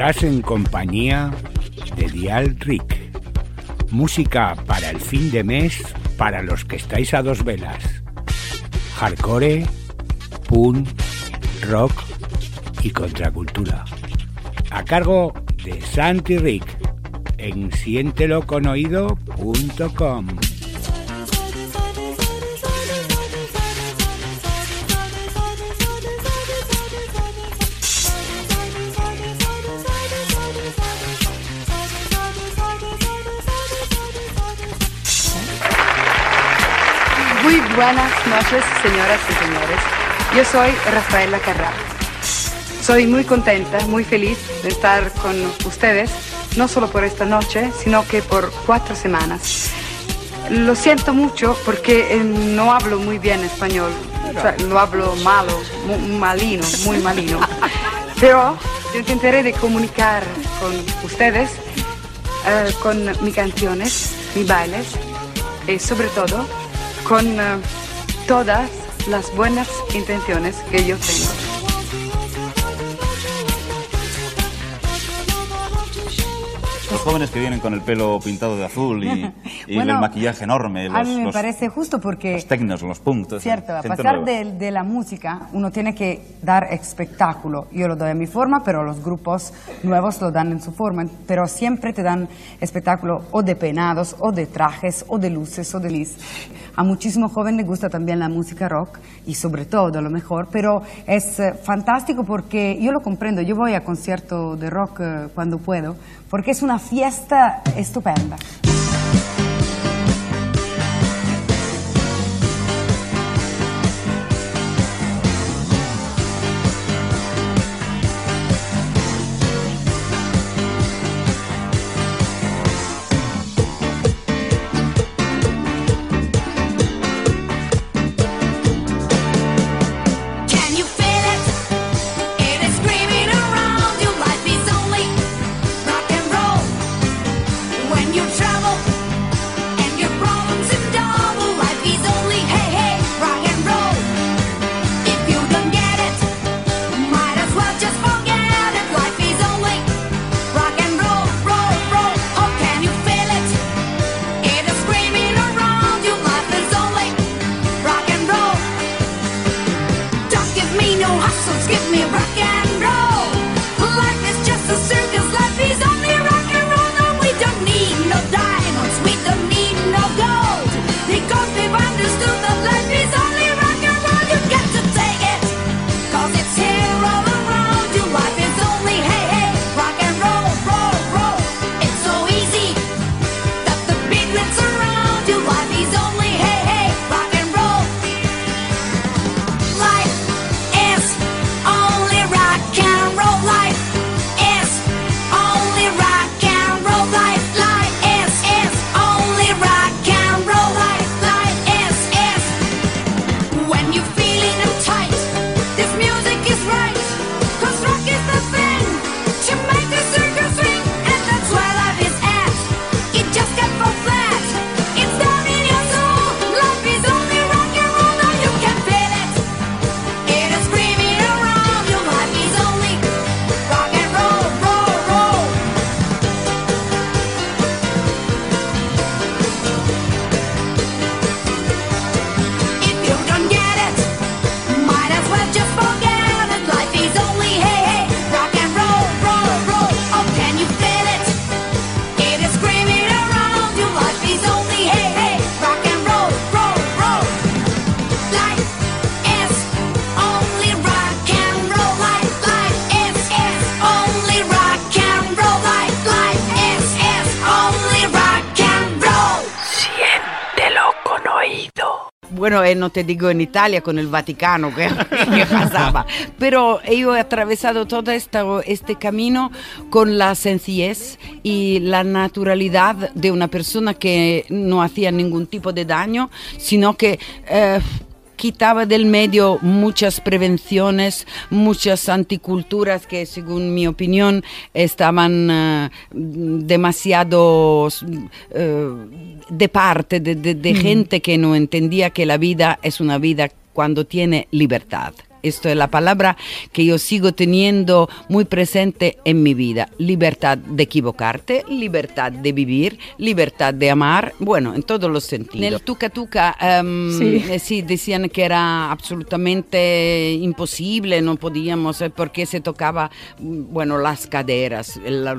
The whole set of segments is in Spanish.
Estás en compañía de Dial Rick. Música para el fin de mes para los que estáis a dos velas. Hardcore, punk, rock y contracultura. A cargo de Santi Rick en sienteloconoído.com. Muy buenas noches, señoras y señores. Yo soy Rafaela Carrá. Soy muy contenta, muy feliz de estar con ustedes, no solo por esta noche, sino que por cuatro semanas. Lo siento mucho porque eh, no hablo muy bien español, o sea, lo hablo malo, mu- malino, muy malino. Pero yo intentaré de comunicar con ustedes eh, con mis canciones, mis bailes y sobre todo con eh, todas las buenas intenciones que yo tengo. Los jóvenes que vienen con el pelo pintado de azul y, y Bueno, el maquillaje enorme, a los, mí me los- parece justo porque, los tecnos, los puntos. cierto, a nueva. de, de la música, uno tiene que dar espectáculo. Yo lo doy a mi forma, pero los grupos nuevos lo dan en su forma. Pero siempre te dan espectáculo o de peinados, o de trajes, o de luces, o de lis. A muchísimos jóvenes les gusta también la música rock y sobre todo lo mejor, pero es eh, fantástico porque yo lo comprendo. Yo voy a concierto de rock eh, cuando puedo, porque es una fiesta è stupenda. Bueno, eh, no te digo en Italia con el Vaticano que, que pasaba, pero yo he atravesado todo esto, este camino con la sencillez y la naturalidad de una persona que no hacía ningún tipo de daño, sino que... eh, quitaba del medio muchas prevenciones, muchas anticulturas que según mi opinión estaban eh, demasiado eh, de parte de, de- de Mm. gente que no entendía que la vida es una vida cuando tiene libertad. Esto es la palabra que yo sigo teniendo muy presente en mi vida. Libertad de equivocarte, libertad de vivir, libertad de amar, bueno, en todos los sentidos. En el Tuca Tuca ehm, Sí. eh, sí, decían que era absolutamente imposible, no podíamos, eh, porque se tocaba, mm, bueno, las caderas, las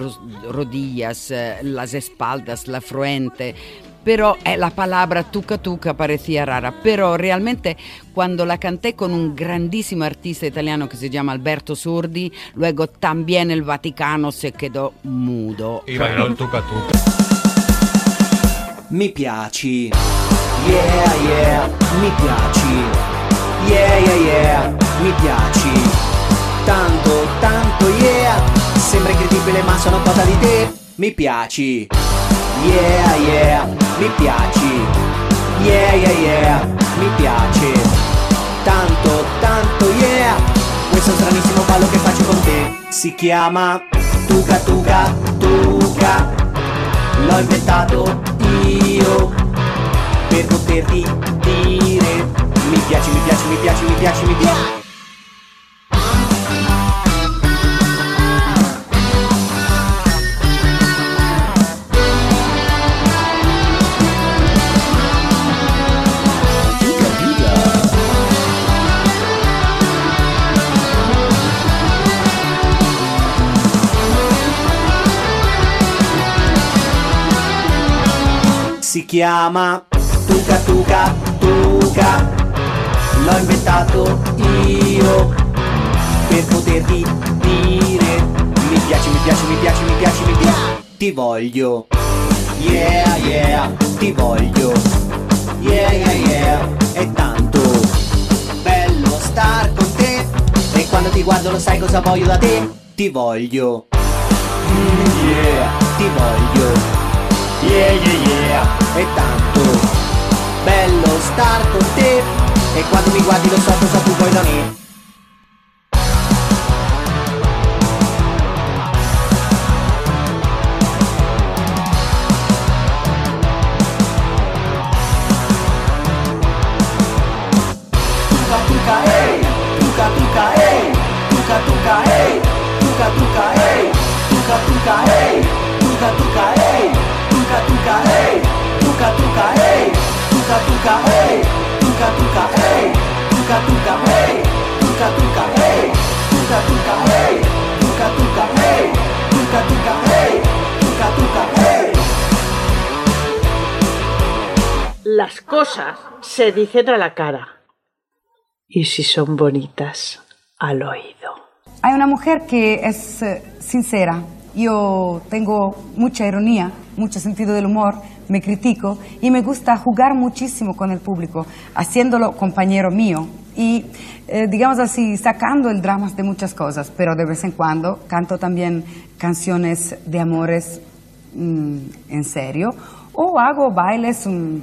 rodillas, eh, las espaldas, la frente. Pero eh, la palabra tuca tuca parecía rara, pero realmente cuando la canté con un grandísimo artista italiano que se llama Alberto Sordi, luego también el Vaticano se quedó mudo. Y bailó el tuca tuca. Mi piaci, yeah yeah, mi piaci, yeah yeah yeah, mi piaci, tanto tanto yeah, sembra incredibile ma sono cosa di te, mi piaci, yeah yeah, mi piaci, yeah yeah yeah, mi piace, tanto tanto yeah, questo stranissimo ballo che faccio con te, si chiama Tuca Tuca Tuca. L'ho inventato io per poterti dire. Mi piace, mi piace, mi piace, mi piace, mi piace Si chiama Tuca Tuca Tuca. L'ho inventato io per poterti dire Mi piace, mi piace, mi piace, mi piace, mi piace. Ti voglio. Yeah, yeah, ti voglio. Yeah, yeah, yeah. È tanto bello star con te. E quando ti guardo lo sai cosa voglio da te. Ti voglio. Mm, Yeah, ti voglio Yeah, yeah, yeah. È tanto. Bello star con te. E quando mi guardi lo so cosa tu vuoi da me. Tuca tuca hey, tuca tuca hey, tuca tuca hey, tuca tuca hey, tuca tuca hey, tuca tuca hey, tuca tuca hey, tuca tuca hey, tuca tuca hey, tuca tuca hey, tuca tuca hey, tuca tuca hey, tuca tuca hey, tuca tuca hey, tuca tuca hey, tuca tuca hey. Las cosas se dicen a la cara. Y si son bonitas, al oído. Hay una mujer que es eh, sincera. Yo tengo mucha ironía, mucho sentido del humor, me critico y me gusta jugar muchísimo con el público, haciéndolo compañero mío y, eh, digamos así, sacando el drama de muchas cosas, pero de vez en cuando canto también canciones de amores mm, en serio o hago bailes mm,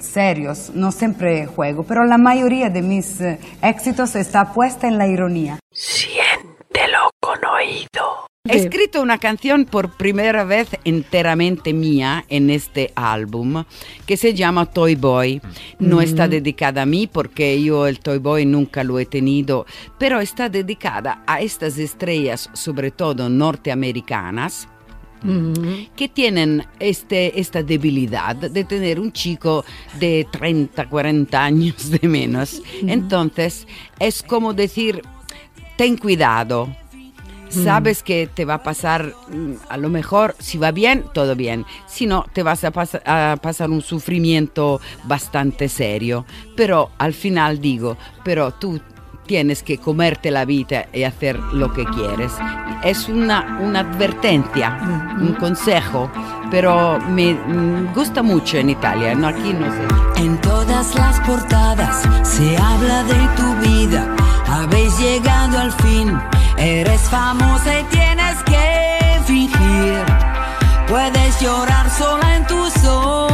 serios, no siempre juego, pero la mayoría de mis eh, éxitos está puesta en la ironía. Siéntelo con oído. He escrito una canción por primera vez enteramente mía en este álbum que se llama Toy Boy. No está dedicada a mí porque yo el Toy Boy nunca lo he tenido, pero está dedicada a estas estrellas, sobre todo norteamericanas, que tienen este, esta debilidad de tener un chico de 30, 40 años de menos. Entonces es como decir, ten cuidado. Sabes que te va a pasar, mm, a lo mejor, si va bien, todo bien. Si no, te vas a, pas- a pasar un sufrimiento bastante serio. Pero al final digo, pero tú tienes que comerte la vida y hacer lo que quieres. Es una, una advertencia, un consejo, pero me mm, gusta mucho en Italia, no aquí no sé. En todas las portadas se habla de tu vida. Habéis llegado al fin. Eres famosa y tienes que fingir. Puedes llorar sola en tu soledad.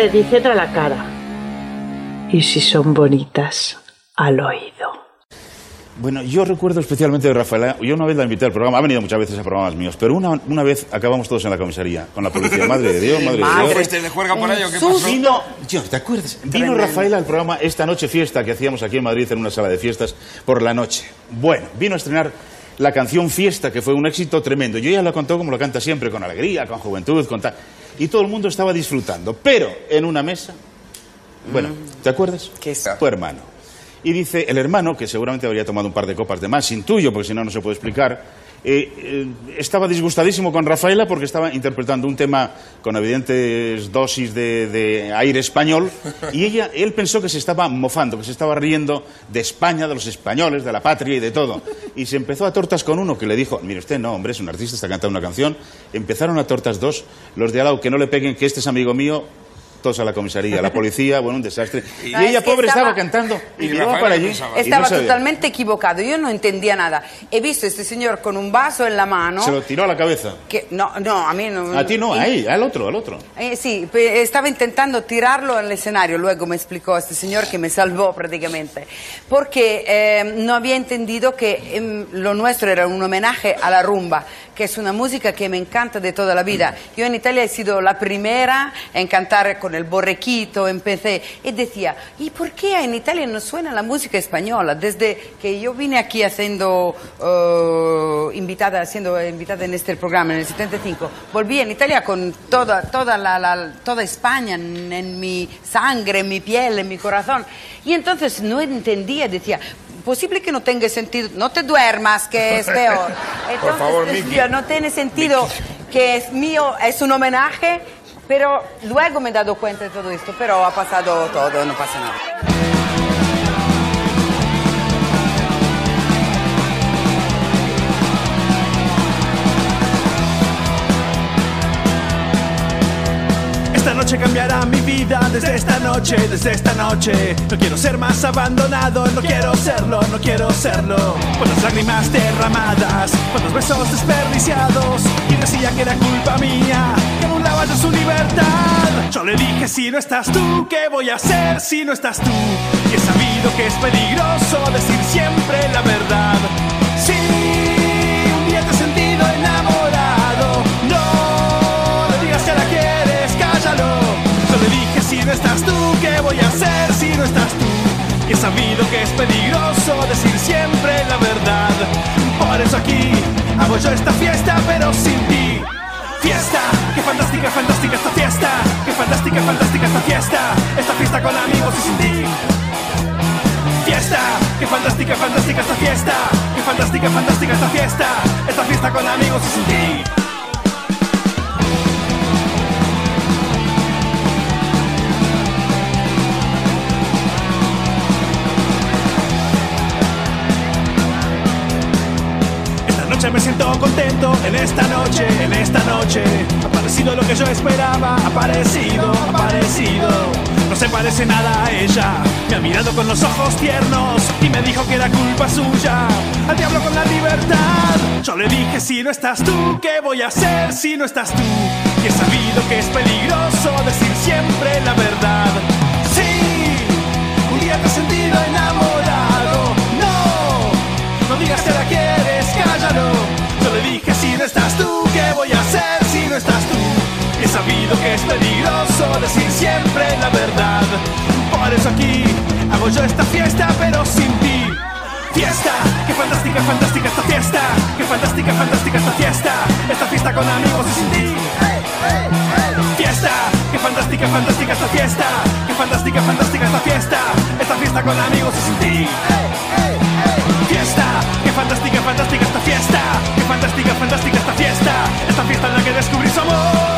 Se dicen a la cara. Y si son bonitas, al oído. Bueno, yo recuerdo especialmente de Rafaela. Yo una vez la invité al programa, ha venido muchas veces a programas míos, pero una, una vez acabamos todos en la comisaría con la policía. Madre de Dios, madre de Dios. ¿Fuiste de juerga por ello? ¿Qué pasó? Vino, tío, ¿te acuerdas? Vino Rafaela al programa Esta Noche Fiesta que hacíamos aquí en Madrid en una sala de fiestas por la noche. Bueno, vino a estrenar la canción Fiesta, que fue un éxito tremendo. Yo ya la contó como lo canta siempre, con alegría, con juventud, con tal. Y todo el mundo estaba disfrutando. Pero en una mesa, bueno, ¿te acuerdas? ¿Qué es? Tu hermano. Y dice, el hermano, que seguramente habría tomado un par de copas de más, intuyo, porque si no, no se puede explicar, eh, eh, estaba disgustadísimo con Rafaela porque estaba interpretando un tema con evidentes dosis de, de aire español y ella, él pensó que se estaba mofando, que se estaba riendo de España, de los españoles, de la patria y de todo. Y se empezó a tortas con uno que le dijo, mire usted, no, hombre, es un artista, está cantando una canción. Empezaron a tortas dos, los de al lado, que no le peguen, que este es amigo mío, todos a la comisaría, la policía, bueno, un desastre. Y, No, ella, es que pobre, estaba, estaba- cantando y, Y para allí. y no Estaba sabía. totalmente equivocado, yo no entendía nada. He visto a este señor con un vaso en la mano. Se lo tiró a la cabeza. Que, no, no, a mí no. A ti no, a él, al otro, al otro. Eh, sí, estaba intentando tirarlo al escenario, luego me explicó este señor que me salvó prácticamente, porque eh, no había entendido que em, lo nuestro era un homenaje a la rumba, que es una música que me encanta de toda la vida. Yo en Italia he sido la primera en cantar con el borrequito, empecé y decía, ¿y por qué en Italia no suena la música española? Desde que yo vine aquí haciendo, eh, invitada, siendo invitada en este programa en el 75, volví en Italia con toda, toda, la, la- toda España en, en mi sangre, en mi piel, en mi corazón. Y entonces no entendía, decía, posible que no tenga sentido, no te duermas, que es peor. Entonces, favor, decía, no tiene sentido que es mío, es un homenaje, pero luego me he dado cuenta de todo esto, pero ha pasado todo, no pasa nada. Esta noche cambiará mi vida desde esta noche, desde esta noche. No quiero ser más abandonado, no quiero serlo, no quiero serlo. Cuántas lágrimas derramadas, cuántos besos desperdiciados. Y decía que era culpa mía, que anulaba yo su libertad. Yo le dije, si no estás tú, ¿qué voy a hacer si no estás tú? Y he sabido que es peligroso decir siempre la verdad. Es peligroso decir siempre la verdad. Por eso aquí hago yo esta fiesta, pero sin ti. Fiesta, qué fantástica, fantástica esta fiesta. Qué fantástica, fantástica esta fiesta. Esta fiesta con amigos y sin ti. Fiesta, qué fantástica, fantástica esta fiesta. Qué fantástica, fantástica esta fiesta. Esta fiesta con amigos y sin ti. Me siento contento, en esta noche, en esta noche. Ha aparecido lo que yo esperaba, ha aparecido, ha aparecido No se parece nada a ella, me ha mirado con los ojos tiernos Y me dijo que era culpa suya, al diablo con la libertad. Yo le dije, si no estás tú, ¿qué voy a hacer si no estás tú? Y he sabido que es peligroso decir siempre la verdad. Sí, un día te he sentido enamorado es peligroso decir siempre la verdad. Por eso aquí hago yo esta fiesta, pero sin ti. Fiesta, qué fantástica, fantástica esta fiesta. Qué fantástica, fantástica esta fiesta. Esta fiesta con amigos y sin ti. Fiesta, qué fantástica, fantástica esta fiesta. Qué fantástica, fantástica esta fiesta. Esta fiesta con amigos y sin ti. Fiesta, qué fantástica, fantástica esta fiesta. Qué fantástica, fantástica esta fiesta. Esta fiesta en la que descubrí su amor.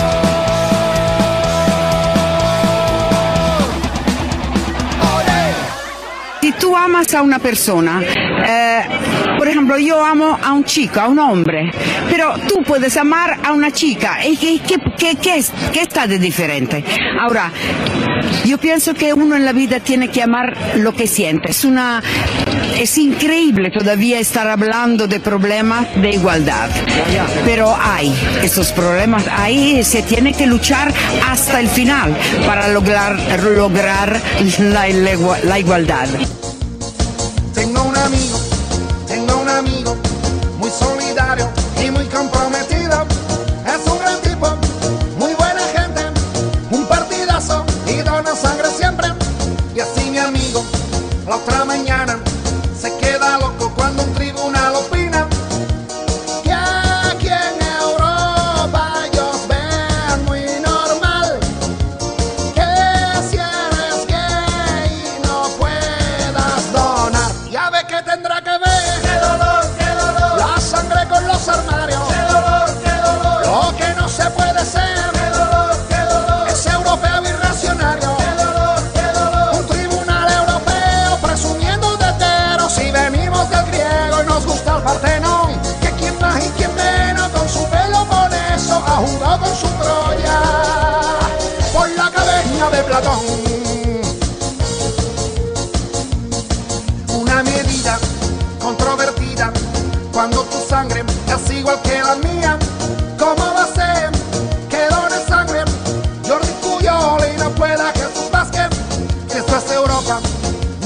Amas a una persona, eh, por ejemplo, yo amo a un chico, a un hombre, pero tú puedes amar a una chica. ¿Y qué, es- qué está de diferente? Ahora, yo pienso que uno en la vida tiene que amar lo que siente. Es, una, es increíble todavía estar hablando de problemas de igualdad, pero hay esos problemas, ahí se tiene que luchar hasta el final para lograr, lograr la igualdad. Amigo, tengo un amigo muy solidario y muy comprometido.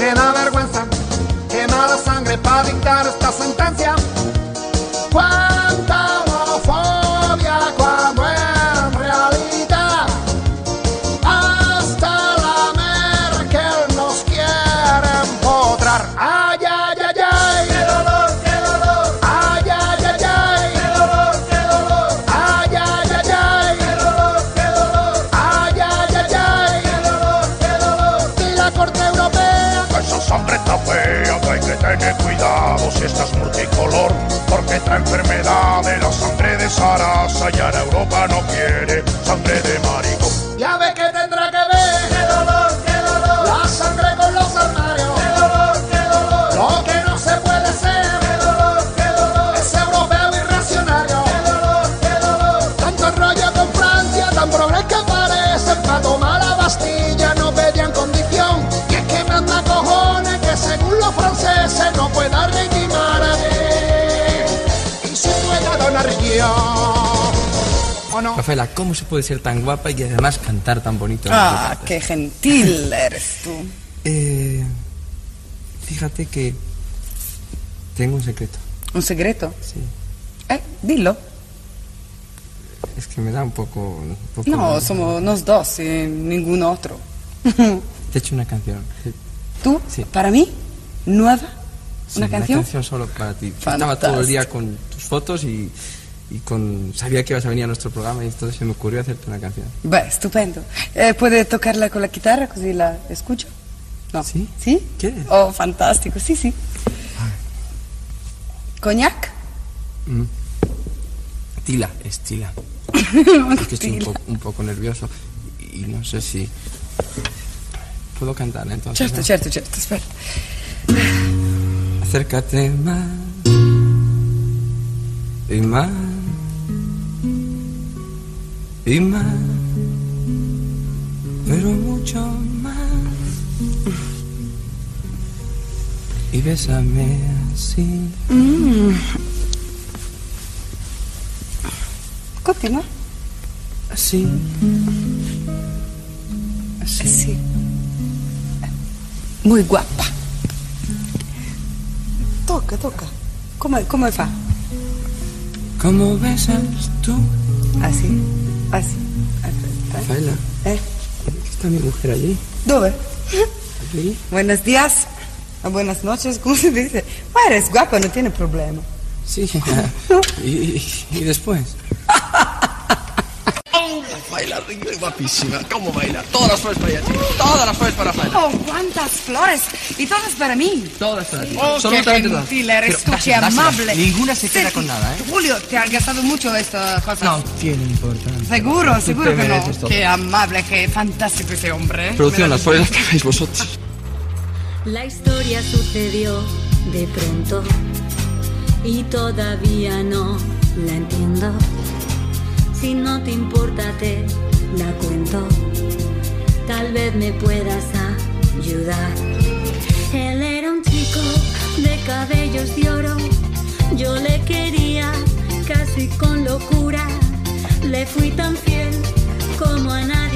que da vergüenza, que mala sangre para dictar esta sentencia. Ya la Europa no quiere Rafaela, ¿cómo se puede ser tan guapa y además cantar tan bonito? Ah, qué gentil eres tú. Eh, fíjate que tengo un secreto. ¿Un secreto? Sí. Eh, dilo. Es que me da un poco... un poco- No, somos nos dos y ningún otro. Te he hecho una canción. ¿Tú? Sí. ¿Para mí? ¿Nueva? Sí, ¿Una canción? Una canción solo para ti. Estaba todo el día con tus fotos y, y con... Sabía que ibas a venir a nuestro programa y entonces se me ocurrió hacerte una canción. Beh, estupendo. Eh, ¿Puede tocarla con la guitarra così la escucho? No. ¿Sí? ¿Sí? ¿Quieres? Oh, fantástico, sí, sí. ¿Coñac? Mm. Tila, es Tila. Es que estoy un poco, un poco nervioso y no sé si... Puedo cantar entonces. Certo, ¿no? certo, certo, espera. Acércate más y más y más, pero mucho más. Y bésame así. Mm. Continua. Así. Así. Muy guapa. Toca, toca. Come, come fa? ¿Cómo besas tú? Así, así. Aspetta. Rafaela, Eh, ¿está mi mujer allí? ¿Dove? ¿Allí? Buenos días. O buenas noches, ¿cómo se dice? Ma eres guapa, no tiene problema. Sí. ¿Y, y, y después? Baila, es guapísima. ¿Cómo baila? Todas las flores para ella, chico. Todas las flores para Rafaela. Oh, cuántas flores. Y todas para mí. Todas para ti. Oh, qué gentil eres Pero tú, qué amable. Ninguna se queda Sí. con nada, ¿eh? Julio, te han gastado mucho esta cosa. No tiene importancia. Seguro, seguro que no. Qué amable, qué fantástico ese hombre. ¿eh? Producción, las flores las pagáis vosotros. La historia sucedió de pronto y todavía no la entiendo. Si no te importa te la cuento, tal vez me puedas ayudar. Él era un chico de cabellos de oro, yo le quería casi con locura. Le fui tan fiel como a nadie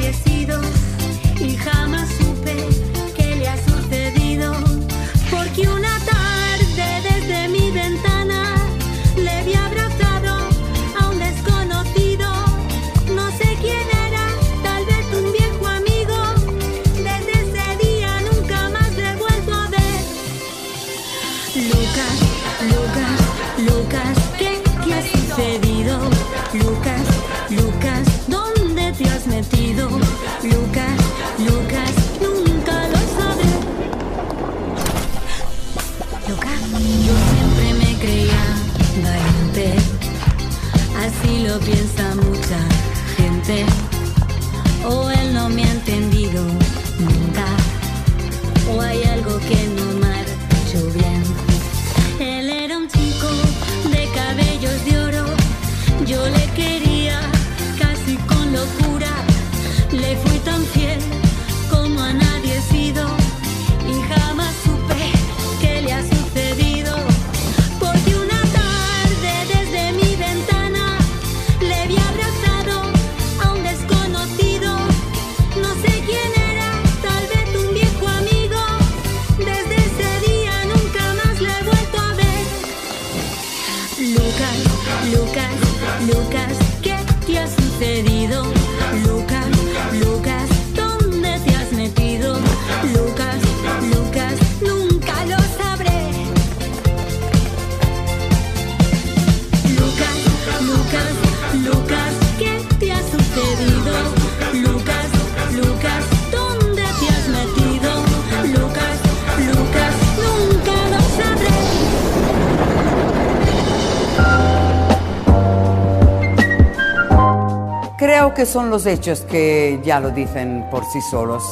que son los hechos que ya lo dicen por sí solos.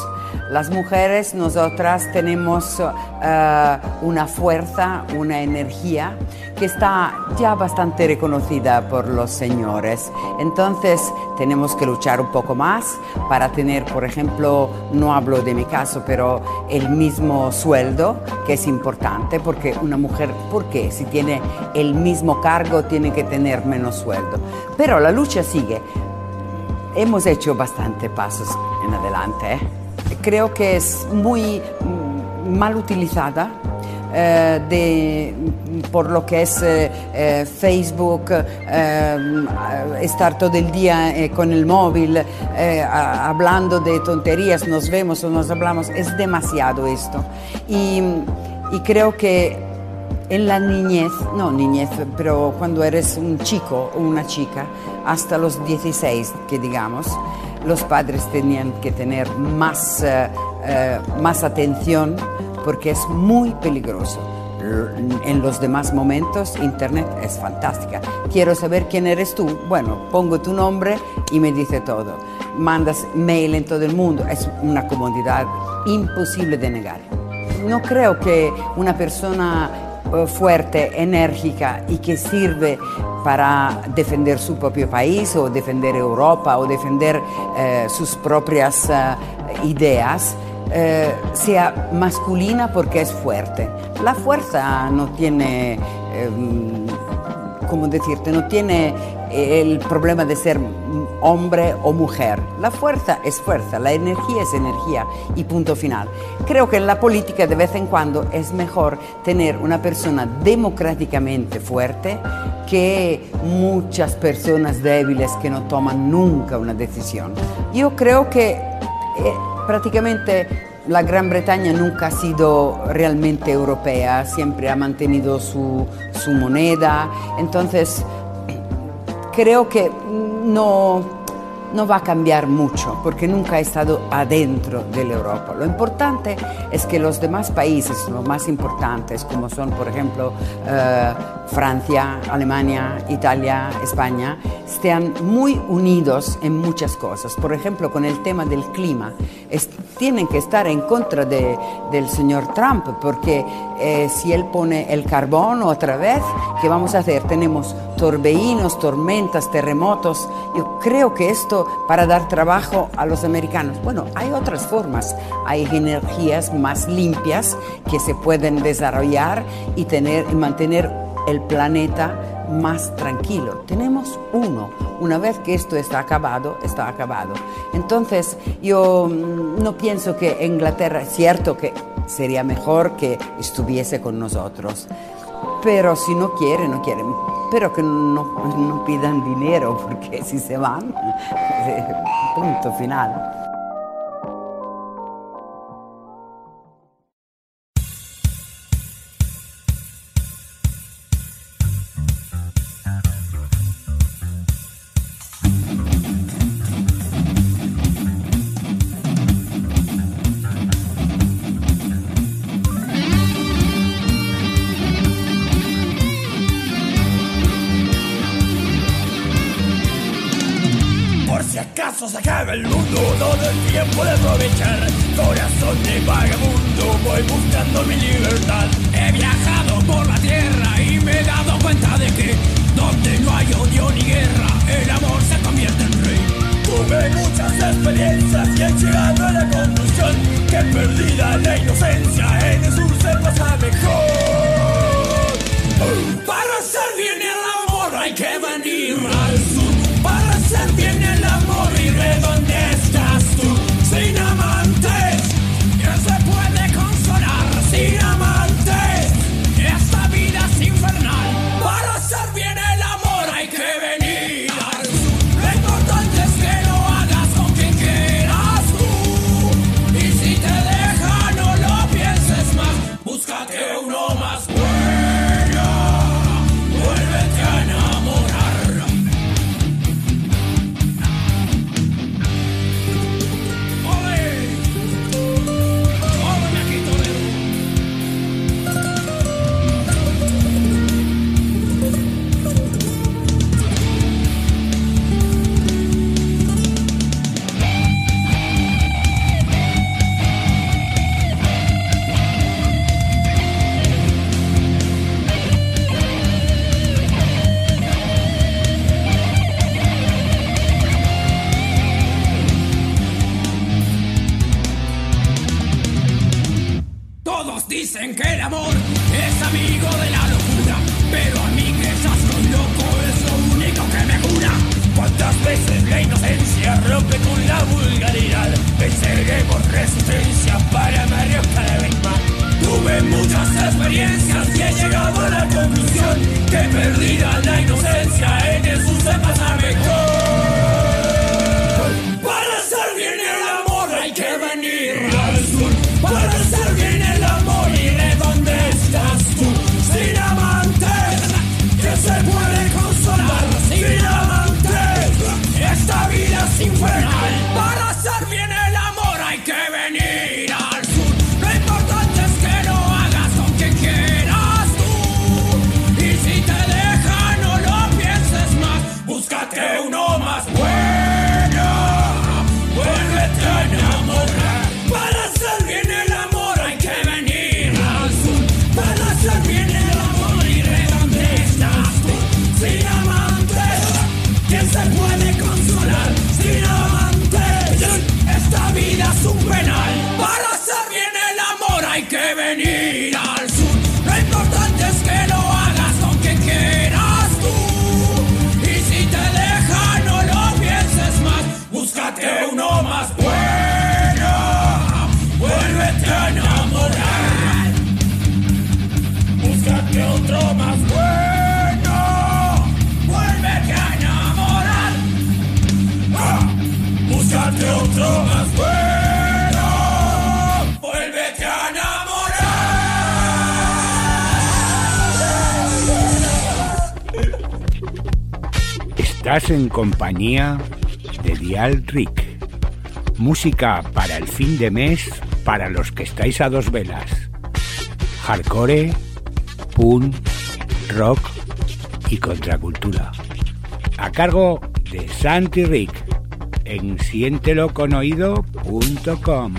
Las mujeres, nosotras tenemos eh, una fuerza, una energía que está ya bastante reconocida por los señores. Entonces tenemos que luchar un poco más para tener, por ejemplo, no hablo de mi caso, pero el mismo sueldo, que es importante, porque una mujer, ¿por qué? Si tiene el mismo cargo, tiene que tener menos sueldo. Pero la lucha sigue. Hemos hecho bastante pasos en adelante. ¿eh? Creo que es muy mm, mal utilizada eh, de, por lo que es eh, Facebook, estar todo el día con el móvil, hablando de tonterías, nos vemos o nos hablamos, es demasiado esto. Y creo que en la niñez, no niñez, pero cuando eres un chico o una chica, hasta los 16, que digamos, los padres tenían que tener más, eh, eh, más atención porque es muy peligroso. En los demás momentos, Internet es fantástica. Quiero saber quién eres tú. Bueno, pongo tu nombre y me dice todo. Mandas mail en todo el mundo. Es una comodidad imposible de negar. No creo que una persona fuerte, enérgica y que sirve para defender su propio país o defender Europa o defender eh, sus propias eh, ideas, eh, sea masculina porque es fuerte. La fuerza no tiene, em, ¿cómo decirte? No tiene el problema de ser hombre o mujer. La fuerza es fuerza, la energía es energía y punto final. Creo que en la política de vez en cuando es mejor tener una persona democráticamente fuerte que muchas personas débiles que no toman nunca una decisión. Yo creo que eh, prácticamente la Gran Bretaña nunca ha sido realmente europea, siempre ha mantenido su, su moneda, entonces creo que no, no va a cambiar mucho porque nunca ha estado adentro de la Europa. Lo importante es que los demás países, los más importantes, como son por ejemplo eh, Francia, Alemania, Italia, España, estén muy unidos en muchas cosas. Por ejemplo, con el tema del clima, tienen que estar en contra de- del señor Trump porque eh, si él pone el carbón otra vez, ¿qué vamos a hacer? Tenemos torbellinos, tormentas, terremotos. Yo creo que esto para dar trabajo a los americanos. Bueno, hay otras formas. Hay energías más limpias que se pueden desarrollar y tener y mantener el planeta más tranquilo. Tenemos uno. Una vez que esto está acabado, está acabado. Entonces, yo mm, no pienso que Inglaterra, es cierto que sería mejor que estuviese con nosotros, pero si no quiere, no quiere. Pero que no, no pidan dinero, porque si se van, punto final. Es Estás en compañía de Dial Rick. Música para el fin de mes para los que estáis a dos velas. Hardcore, punk, rock y contracultura. A cargo de Santi Rick en sienteloconoído.com.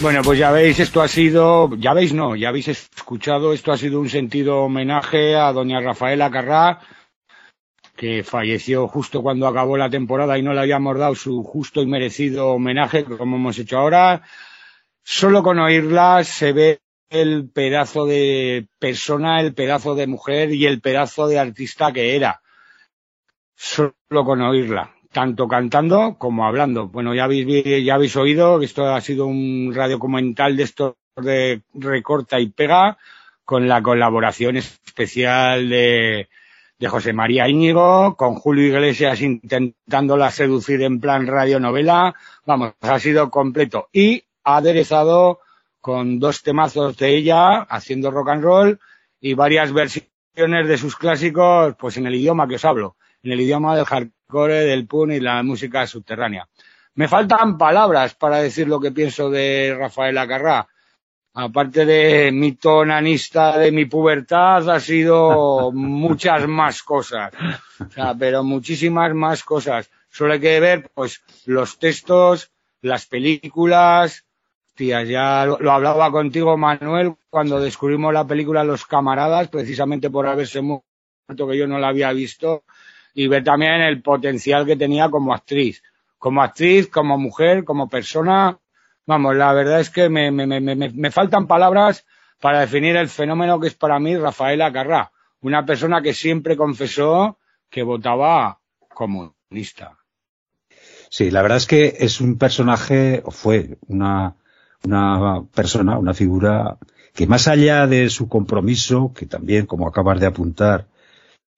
Bueno, pues ya veis, esto ha sido, ya veis, no, ya habéis escuchado, esto ha sido un sentido homenaje a doña Rafaela Carrá, que falleció justo cuando acabó la temporada y no le habíamos dado su justo y merecido homenaje, como hemos hecho ahora. Solo con oírla se ve el pedazo de persona, el pedazo de mujer y el pedazo de artista que era. Solo con oírla tanto cantando como hablando. Bueno, ya habéis, ya habéis oído que esto ha sido un radiocomental de esto de recorta y pega con la colaboración especial de, de José María Íñigo, con Julio Iglesias intentándola seducir en plan radionovela. Vamos, ha sido completo. Y aderezado con dos temazos de ella haciendo rock and roll y varias versiones de sus clásicos, pues en el idioma que os hablo, en el idioma del hardcore, del punk y la música subterránea. Me faltan palabras para decir lo que pienso de Rafaela Carrá. Aparte de mi tonanista de mi pubertad, ha sido muchas más cosas. O sea, pero muchísimas más cosas. Solo hay que ver, pues, los textos, las películas. Tía, ya lo, lo hablaba contigo, Manuel, cuando descubrimos la película Los Camaradas, precisamente por haberse muerto, que yo no la había visto, y ver también el potencial que tenía como actriz. Como actriz, como mujer, como persona. Vamos, la verdad es que me, me, me, me, faltan palabras para definir el fenómeno que es para mí Rafaela Carrá. Una persona que siempre confesó que votaba comunista. Sí, la verdad es que es un personaje, o fue una, una persona, una figura que más allá de su compromiso, que también, como acabas de apuntar,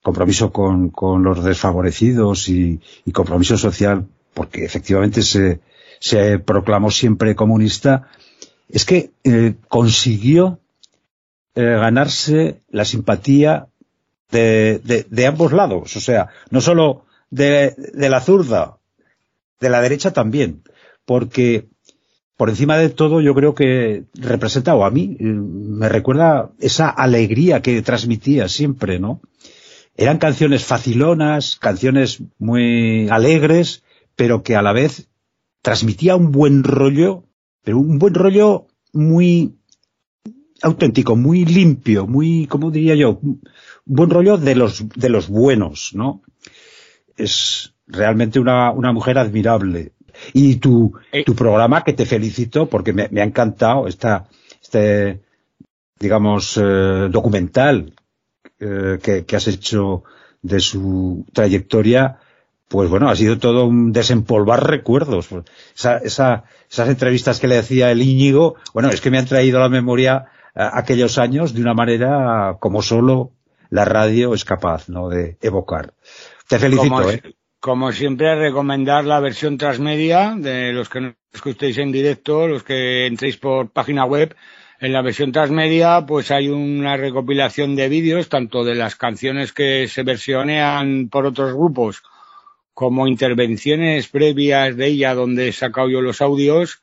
compromiso con, con los desfavorecidos y compromiso social, porque efectivamente se, se proclamó siempre comunista, es que eh, consiguió eh, ganarse la simpatía de, de, ambos lados, o sea, no solo de, de la zurda, de la derecha también, porque por encima de todo yo creo que representa, o a mí, eh, me recuerda esa alegría que transmitía siempre, ¿no? Eran canciones facilonas, canciones muy alegres, pero que a la vez transmitía un buen rollo, pero un buen rollo muy auténtico, muy limpio, muy, ¿cómo diría yo? Un buen rollo de los, de los buenos, ¿no? Es realmente una, una mujer admirable. Y tu, Eh. tu programa, que te felicito porque me, me ha encantado esta, este, digamos, eh, documental eh, que, que has hecho de su trayectoria, pues bueno, ha sido todo un desempolvar recuerdos. Esa, esa- esas entrevistas que le hacía el Íñigo, bueno, es que me han traído a la memoria eh, aquellos años de una manera como solo la radio es capaz, ¿no?, de evocar. Te felicito, como, ¿eh? como siempre, recomendar la versión transmedia de los que no escuchéis en directo, los que entréis por página web. En la versión transmedia, pues hay una recopilación de vídeos, tanto de las canciones que se versionean por otros grupos, como intervenciones previas de ella, donde he sacado yo los audios,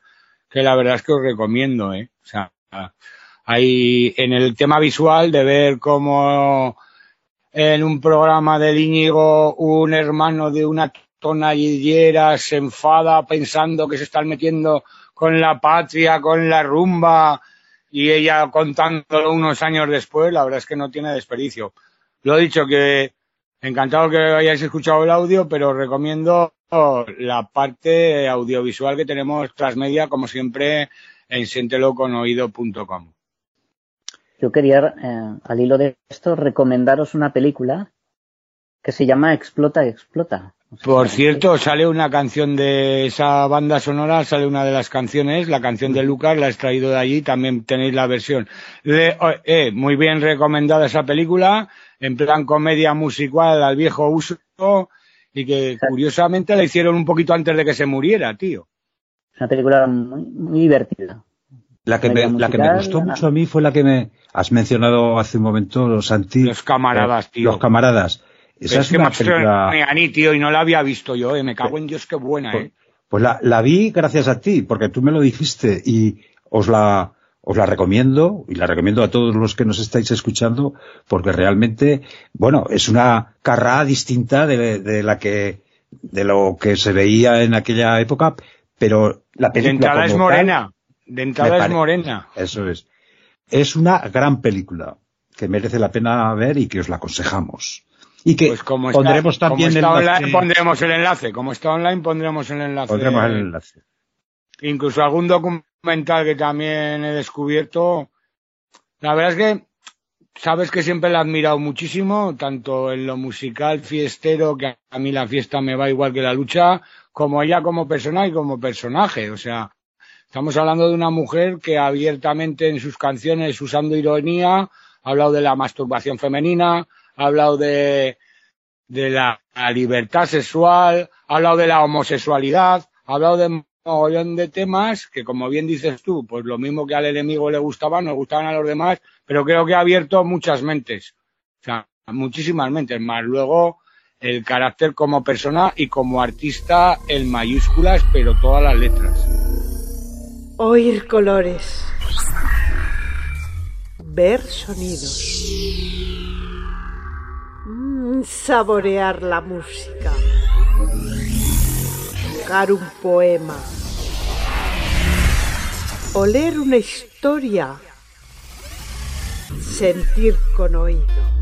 que la verdad es que os recomiendo, ¿eh? O sea, hay en el tema visual de ver cómo en un programa del Íñigo un hermano de una tonallera se enfada pensando que se están metiendo con la patria, con la rumba y ella contándolo unos años después, la verdad es que no tiene desperdicio. Lo he dicho que encantado que hayáis escuchado el audio, pero os recomiendo la parte audiovisual que tenemos transmedia, como siempre, en sienteloconoído.com. Yo quería, eh, al hilo de esto, recomendaros una película que se llama Explota, Explota. Por cierto, sale una canción de esa banda sonora, sale una de las canciones, la canción de Lucas, la he extraído de allí, también tenéis la versión. De, eh, muy bien recomendada esa película, en plan comedia musical al viejo uso, y que curiosamente la hicieron un poquito antes de que se muriera, tío. Es una película muy, muy divertida. La que, me, Comedia la que me musical, gustó nada. mucho a mí fue la que me has mencionado hace un momento, los anti... Los camaradas, tío. Los camaradas. Esa es es que una me película... a mí, tío, y no la había visto yo, eh. me cago en Dios, qué buena, eh. Pues la, la vi gracias a ti, porque tú me lo dijiste y os la, os la recomiendo y la recomiendo a todos los que nos estáis escuchando porque realmente, bueno, es una carrera distinta de, de la que, de lo que se veía en aquella época, pero la De película entrada es como tal, morena, de entrada es morena. Eso es. Es una gran película que merece la pena ver y que os la aconsejamos. Y que Pues como está, pondremos también como está el enlace- online, pondremos el enlace. Como está online, pondremos el enlace. pondremos el enlace. Incluso algún documental que también he descubierto. La verdad es que sabes que siempre la he admirado muchísimo, tanto en lo musical fiestero, que a mí la fiesta me va igual que la lucha, como ella como persona y como personaje. O sea, estamos hablando de una mujer que abiertamente en sus canciones, usando ironía, ha hablado de la masturbación femenina, ha hablado de, de la, libertad sexual, ha hablado de la homosexualidad, ha hablado de mogollón de temas que, como bien dices tú, pues lo mismo que al enemigo le gustaban, nos gustaban a los demás, pero creo que ha abierto muchas mentes. O sea, muchísimas mentes más. Luego, el carácter como persona y como artista en mayúsculas, pero todas las letras. Oír colores. Ver sonidos. Mm, saborear la música. Un poema. Oler una historia. Sentir con oído.